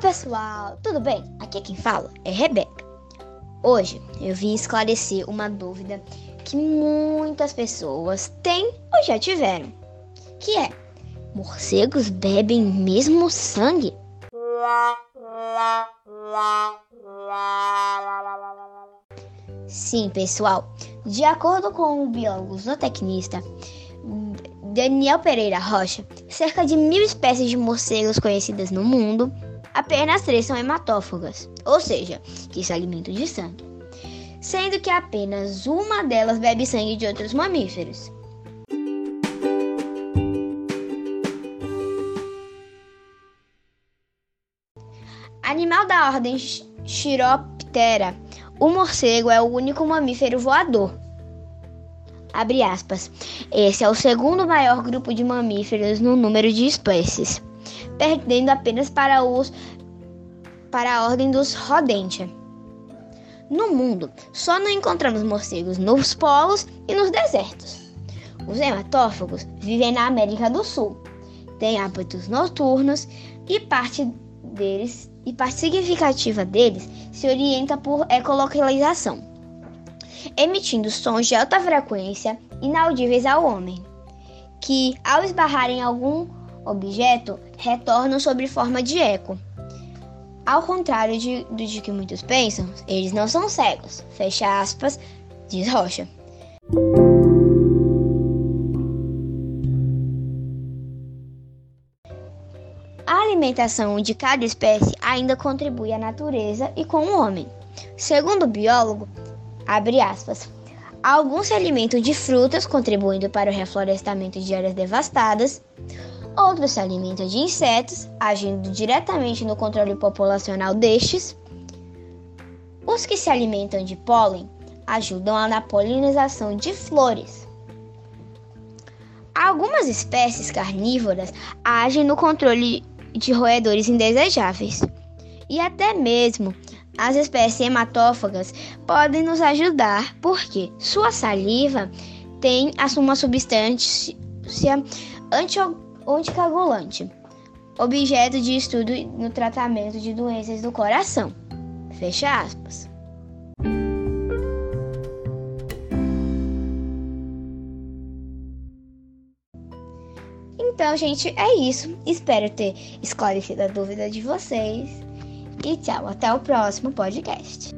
pessoal, tudo bem? Aqui quem fala é Rebeca. Hoje eu vim esclarecer uma dúvida que muitas pessoas têm ou já tiveram, que é: morcegos bebem mesmo sangue? Sim, pessoal. De acordo com o biólogo zootecnista Daniel Pereira Rocha, cerca de mil espécies de morcegos conhecidas no mundo apenas três são hematófagas, ou seja, que se alimentam de sangue, sendo que apenas uma delas bebe sangue de outros mamíferos. Animal da ordem Chiroptera, o morcego é o único mamífero voador. Abre aspas. Esse é o segundo maior grupo de mamíferos no número de espécies perdendo apenas para, os, para a ordem dos Rodentia. No mundo, só não encontramos morcegos nos polos e nos desertos. Os hematófagos vivem na América do Sul, têm hábitos noturnos e parte deles e parte significativa deles se orienta por ecolocalização, emitindo sons de alta frequência inaudíveis ao homem, que ao esbarrar em algum objeto retornam sob forma de eco. Ao contrário de, de que muitos pensam, eles não são cegos. Fecha aspas, diz Rocha. A alimentação de cada espécie ainda contribui à natureza e com o homem. Segundo o biólogo, abre aspas, alguns se alimentam de frutas, contribuindo para o reflorestamento de áreas devastadas. Outros se alimentam de insetos, agindo diretamente no controle populacional destes. Os que se alimentam de pólen ajudam na polinização de flores. Algumas espécies carnívoras agem no controle de roedores indesejáveis. E até mesmo as espécies hematófagas podem nos ajudar porque sua saliva tem uma substância antioxidante anticoagulante, objeto de estudo no tratamento de doenças do coração. Fecha aspas. Então, gente, é isso. Espero ter esclarecido a dúvida de vocês. E tchau, até o próximo podcast.